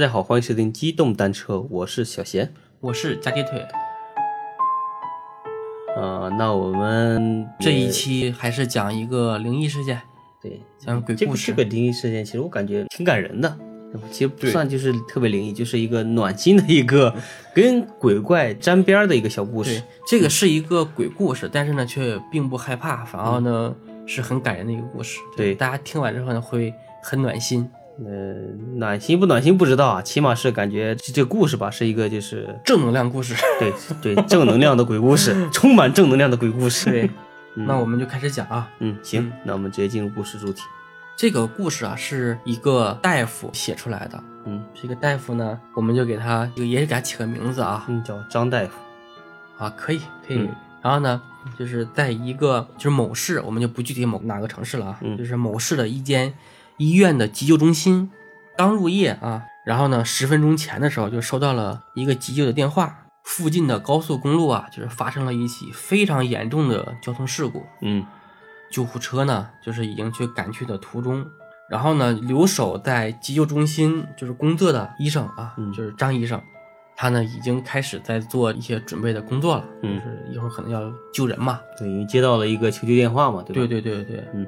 大家好，欢迎收听机动单车，我是小贤。我是加鸡腿。呃，那我们这一期还是讲一个灵异事件，对讲鬼故事这个灵异事件，其实我感觉挺感人的。其实不算就是特别灵异，就是一个暖心的一个 跟鬼怪沾边儿的一个小故对事。，这个是一个鬼故事，但是呢却并不害怕，反而呢是很感人的一个故事。对大家听完之后呢会很暖心。呃，暖心不暖心不知道啊，起码是感觉这这个故事吧，是一个就是正能量故事。对对正能量的鬼故事，充满正能量的鬼故事。对，嗯那我们就开始讲啊。嗯，行，那我们直接进入故事主题。这个故事啊是一个大夫写出来的。嗯这个大夫呢，我们就给他就也给他起个名字啊嗯，叫张大夫。啊，可以可以。嗯然后呢，就是在一个就是某市，我们就不具体某哪个城市了啊，嗯就是某市的一间医院的急救中心，刚入夜啊，然后呢，十分钟前的时候就收到了一个急救的电话，附近的高速公路啊，就是发生了一起非常严重的交通事故，嗯救护车呢，就是已经去赶去的途中。然后呢，留守在急救中心就是工作的医生啊，嗯就是张医生，他呢已经开始在做一些准备的工作了，嗯就是一会儿可能要救人嘛。对，因为接到了一个求救电话嘛，对吧？对对对对，嗯，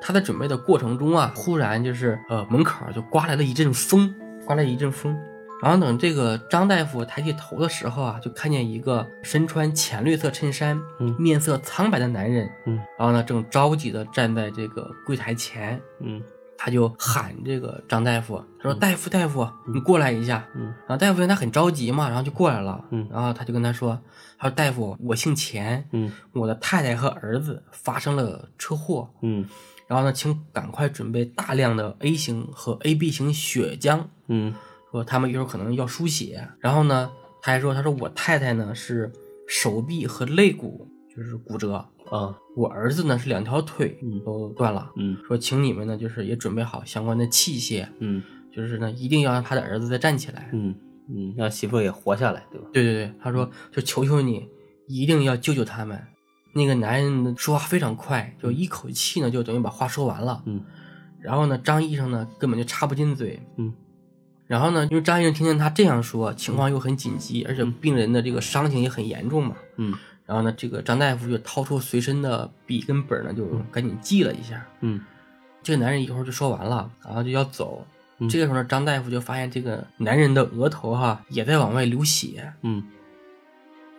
他在准备的过程中啊，忽然就是呃门口就刮来了一阵风，刮来一阵风。然后等这个张大夫抬起头的时候啊，就看见一个身穿浅绿色衬衫、嗯面色苍白的男人，嗯然后呢正着急的站在这个柜台前，嗯他就喊这个张大夫，他说：“大夫，大夫，你过来一下。”嗯然后大夫因为他很着急嘛，然后就过来了。嗯然后他就跟他说：“他说大夫，我姓钱，嗯我的太太和儿子发生了车祸，嗯然后呢，请赶快准备大量的 A 型和 AB 型血浆，嗯说他们一会儿可能要输血。然后呢，他还说，他说我太太呢是手臂和肋骨就是骨折，啊我儿子呢是两条腿嗯都断了。嗯说请你们呢就是也准备好相关的器械，嗯就是呢一定要让他的儿子再站起来。嗯嗯，让媳妇也活下来，对吧？对对对，他说就求求你，一定要救救他们。那个男人呢说话非常快，就一口气呢就等于把话说完了。嗯然后呢，张医生呢根本就插不进嘴。嗯然后呢，因为张医生听见他这样说，情况又很紧急，而且病人的这个伤情也很严重嘛。嗯然后呢，这个张大夫就掏出随身的笔跟本呢，就赶紧记了一下。嗯这个男人一会儿就说完了，然后就要走。嗯这个时候呢，张大夫就发现这个男人的额头哈也在往外流血，嗯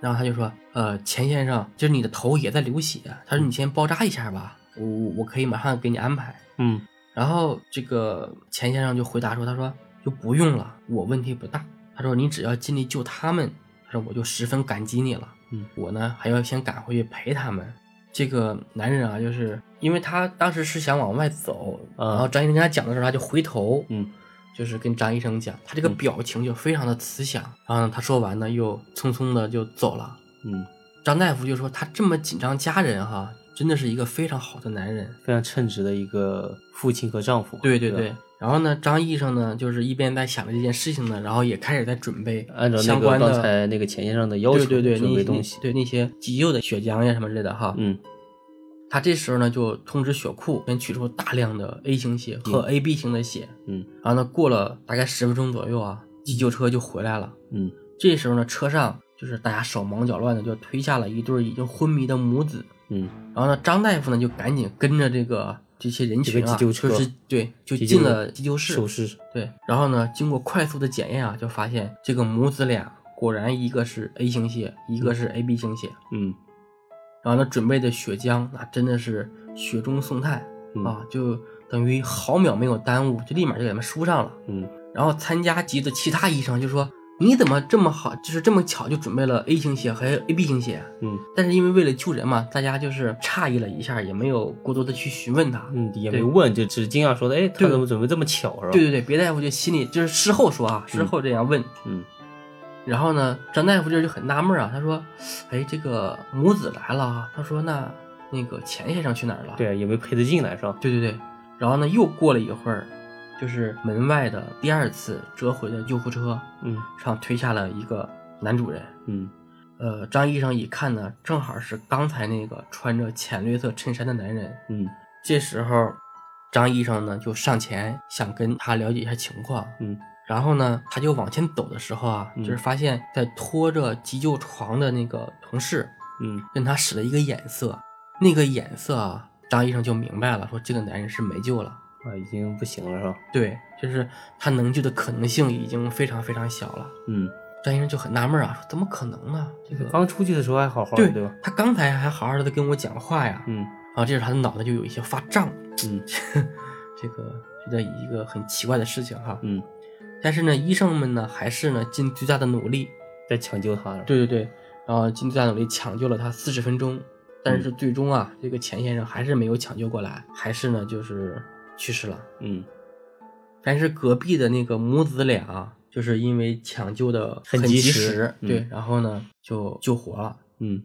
然后他就说：“呃，钱先生，就是你的头也在流血。”他说：“你先包扎一下吧，我我可以马上给你安排。”嗯然后这个钱先生就回答说：“他说就不用了，我问题不大。他说你只要尽力救他们，他说我就十分感激你了。嗯我呢还要先赶回去陪他们。”这个男人啊，就是因为他当时是想往外走，呃然后张医生跟他讲的时候，他就回头，嗯就是跟张医生讲，他这个嗯表情就非常的慈祥。然后呢，他说完呢，又匆匆的就走了。嗯，张大夫就说他这么紧张家人哈，真的是一个非常好的男人。非常称职的一个父亲和丈夫。吧对对对。然后呢，张医生呢，就是一边在想着这件事情呢，然后也开始在准备按照那个相关的，刚才那个钱先生的要求，对对对，那准备东西那。对那些急救的血浆呀什么之类的哈。嗯他这时候呢，就通知血库，先取出大量的 A 型血和 AB 型的血。嗯然后呢，过了大概十分钟左右啊，急救车就回来了。嗯这时候呢，车上就是大家手忙脚乱的，就推下了一对已经昏迷的母子。嗯然后呢，张大夫呢就赶紧跟着这个这些人群啊，这个急救车就是对，就进了急救室。对，然后呢，经过快速的检验啊，就发现这个母子俩果然一个是 A 型血，一个是 AB 型血。嗯然后呢，准备的血浆那真的是雪中送炭、嗯啊，就等于毫秒没有耽误，就立马就给他们输上了。嗯然后参加急的其他医生就说：“你怎么这么好，就是这么巧就准备了 A 型血和 AB 型血？”嗯但是因为为了救人嘛，大家就是诧异了一下，也没有过多的去询问他。嗯，也没问，就只惊讶说的，哎，他对怎么准备这么巧，是吧？对对对，别大夫就心里就是事后说啊，事后这样问。嗯然后呢，张大夫这就很纳闷啊，他说：“哎，这个母子来了啊。”他说：“那那个钱先生去哪儿了？”对，也没陪得进来，是吧？对对对。然后呢，又过了一会儿，就是门外的第二次折回的救护车嗯上推下了一个男主人。嗯呃，张医生一看呢，正好是刚才那个穿着浅绿色衬衫的男人。嗯这时候，张医生呢就上前想跟他了解一下情况。嗯然后呢，他就往前走的时候啊，嗯就是发现在拖着急救床的那个同事嗯跟他使了一个眼色，那个眼色啊，张医生就明白了，说这个男人是没救了。啊，已经不行了是吧？对，就是他能救的可能性已经非常非常小了。嗯，张医生就很纳闷啊，说怎么可能呢？这个刚出去的时候还好好的，对对吧？他刚才还好好的跟我讲话呀，嗯然后这时候他的脑袋就有一些发胀，嗯 这个觉得一个很奇怪的事情哈。嗯，但是呢，医生们呢还是呢尽最大的努力，在抢救他了。对对对，然后尽最大努力抢救了他四十分钟，但是最终啊，这个钱先生还是没有抢救过来，还是呢就是去世了。嗯但是隔壁的那个母子俩，就是因为抢救的很及及时嗯对，然后呢就救活了。嗯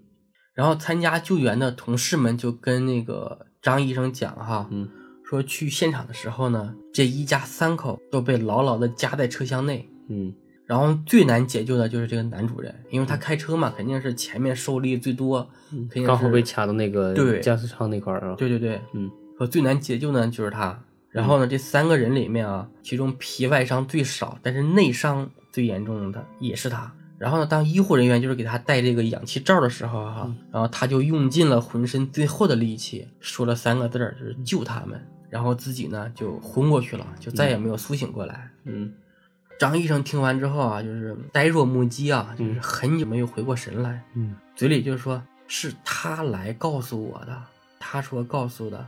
然后参加救援的同事们就跟那个张医生讲哈，嗯说去现场的时候呢，这一家三口都被牢牢的夹在车厢内。嗯然后最难解救的就是这个男主人，因为他开车嘛，肯定是前面受力最多，肯定刚好被卡到那个对驾驶舱那块儿啊。对对对，嗯说最难解救呢就是他。然后呢，这三个人里面啊，其中皮外伤最少，但是内伤最严重的也是他。然后呢，当医护人员就是给他戴这个氧气罩的时候哈、然后他就用尽了浑身最后的力气，说了三个字儿，就是救他们。然后自己呢就昏过去了，就再也没有苏醒过来。嗯张医生听完之后啊，就是呆若木鸡啊，就是很久没有回过神来，嗯嘴里就是说是他来告诉我的，他说告诉的，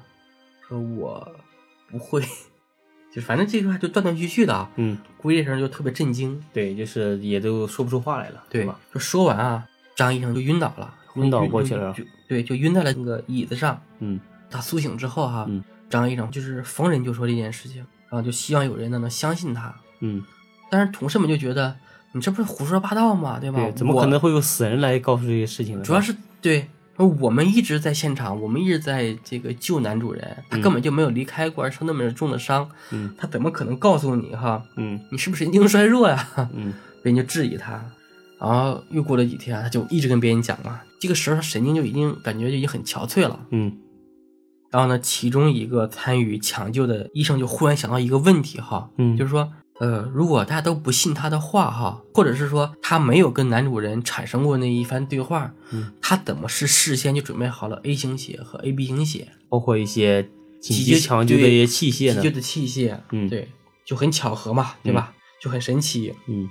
说我不会，就反正这句话就断断续续的啊。嗯，估计这人就特别震惊，对，就是也都说不出话来了，对吧？？就说完啊，张医生就晕倒了，晕倒过去了就就对，就晕在了那个椅子上。嗯他苏醒之后哈、嗯张医生就是逢人就说这件事情，然后就希望有人呢能相信他。嗯，但是同事们就觉得你这不是胡说八道吗？对吧？对，怎么可能会有死人来告诉这些事情呢？主要是对，我们一直在现场，我们一直在这个救男主人，他根本就没有离开过，而受那么重的伤，嗯他怎么可能告诉你哈？嗯你是不是神经衰弱呀？嗯别 人就质疑他，然后又过了几天，他就一直跟别人讲嘛，这个时候他神经就已经感觉就已经很憔悴了。嗯然后呢，其中一个参与抢救的医生就忽然想到一个问题哈，嗯就是说，呃，如果大家都不信他的话哈，或者是说他没有跟男主人产生过那一番对话，嗯，他怎么是事先就准备好了 A 型血和 AB 型血，包括一些紧急救抢救的一些器械呢急救？的器械，嗯对，就很巧合嘛，对吧？就很神奇。嗯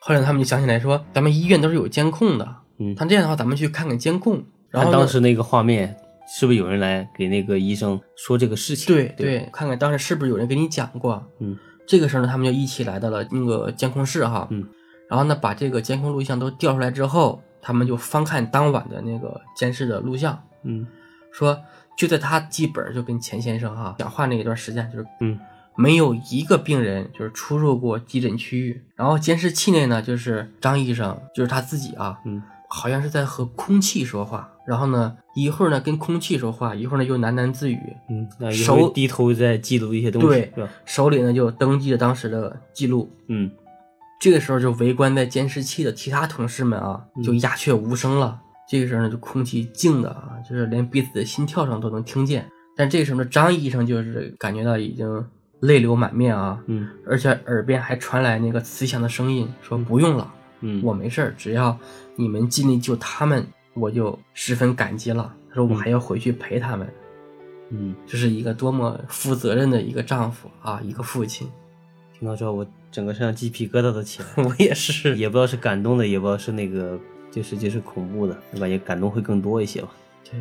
后来他们就想起来说，咱们医院都是有监控的，嗯，那这样的话，咱们去看看监控。然后当时那个画面，是不是有人来给那个医生说这个事情？对对，对，看看当时是不是有人跟你讲过。嗯。这个时候呢，他们就一起来到了那个监控室哈，嗯，然后呢，把这个监控录像都调出来之后，他们就翻看当晚的那个监视的录像，嗯。说就在他记本就跟钱先生哈讲话那一段时间，就是嗯。没有一个病人就是出入过急诊区域，然后监视器内呢，就是张医生，就是他自己啊，嗯好像是在和空气说话，然后呢，一会儿呢跟空气说话，一会儿呢又喃喃自语，嗯，那一手会儿低头在记录一些东西，对是吧？手里呢就登记着当时的记录。嗯这个时候就围观在监视器的其他同事们啊，嗯就鸦雀无声了。这个时候呢，就空气静的啊，就是连彼此的心跳声都能听见。但这个时候呢，张医生就是感觉到已经泪流满面啊，嗯而且耳边还传来那个慈祥的声音，说不用了，嗯，我没事儿，只要你们尽力救他们，我就十分感激了。他说我还要回去陪他们，嗯，这是一个多么负责任的一个丈夫啊，一个父亲。听到之后我整个身上鸡皮疙瘩都起来，我也是，也不知道是感动的，也不知道是那个就是就是恐怖的，我感觉感动会更多一些吧。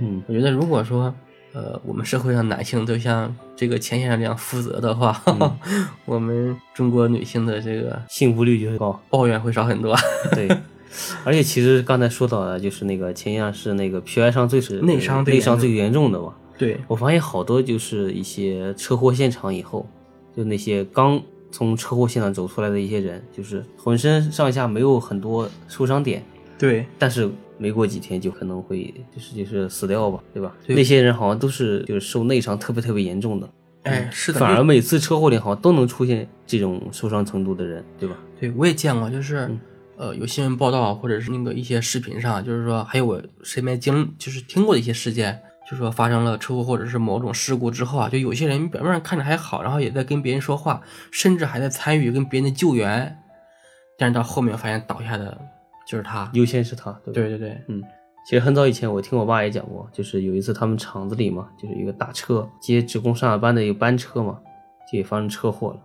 嗯我觉得如果说，呃，我们社会上男性都像这个钱先生这样负责的话，嗯 我们中国女性的这个幸福率就会高。抱怨会少很多。对，而且其实刚才说到的，就是那个钱先生是那个皮外伤最是内伤内伤最严重的嘛。对，我发现好多就是一些车祸现场以后，就那些刚从车祸现场走出来的一些人，就是浑身上下没有很多受伤点，对，但是没过几天就可能会就是就是死掉吧，对吧？对那些人好像都是就是受内伤特别特别严重的，哎，是的，反而每次车祸里好像都能出现这种受伤程度的人，对吧？对我也见过，就是、嗯呃，有新闻报道或者是那个一些视频上，就是说还有我身边经就是听过的一些事件，就说发生了车祸或者是某种事故之后啊，就有些人表面上看着还好，然后也在跟别人说话，甚至还在参与跟别人的救援，但是到后面发现倒下的就是他。优先是他，对？对对对，嗯，其实很早以前我听我爸也讲过，就是有一次他们厂子里嘛，就是一个大车接职工上下班的一个班车嘛，就也发生车祸了。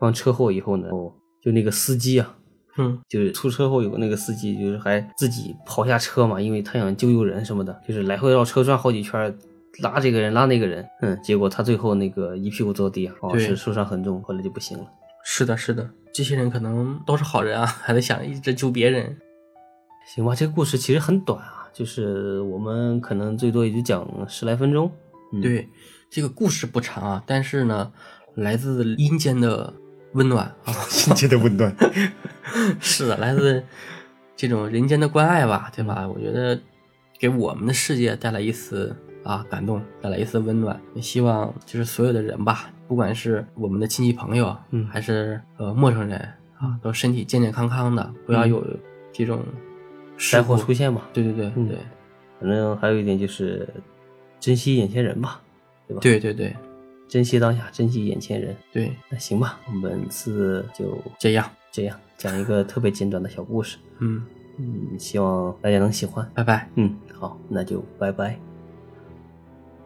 发生车祸以后呢，哦，就那个司机啊，嗯就是出车祸有个那个司机，就是还自己跑下车嘛，因为他想救救人什么的，就是来回绕车转好几圈儿，拉这个人拉那个人，嗯，结果他最后那个一屁股坐地，哦，对是受伤很重，后来就不行了。是的，是的，这些人可能都是好人啊，还在想一直救别人。行吧，这个故事其实很短啊，就是我们可能最多也就讲十来分钟。嗯、，对，这个故事不长啊，但是呢，来自阴间的温暖啊，阴间的温暖。是的，来自这种人间的关爱吧，对吧？我觉得给我们的世界带来一丝啊感动，带来一丝温暖。也希望就是所有的人吧，不管是我们的亲戚朋友，嗯还是呃陌生人啊，都身体健健康康的，不要嗯有这种事灾祸出现嘛。对对对嗯对反正还有一点就是珍惜眼前人吧，对吧？，对对对珍惜当下，珍惜眼前人。对，那行吧，我们本次就这样，这样讲一个特别简短的小故事。嗯，嗯，希望大家能喜欢。拜拜。嗯，好，那就拜拜。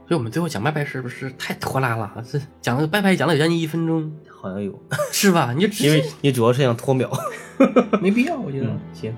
所以我们最后讲拜拜是不是太拖拉了？这讲了拜拜讲了有将近一分钟，好像有，是吧？你就因为你主要是想拖秒。没必要，我觉得。嗯，行，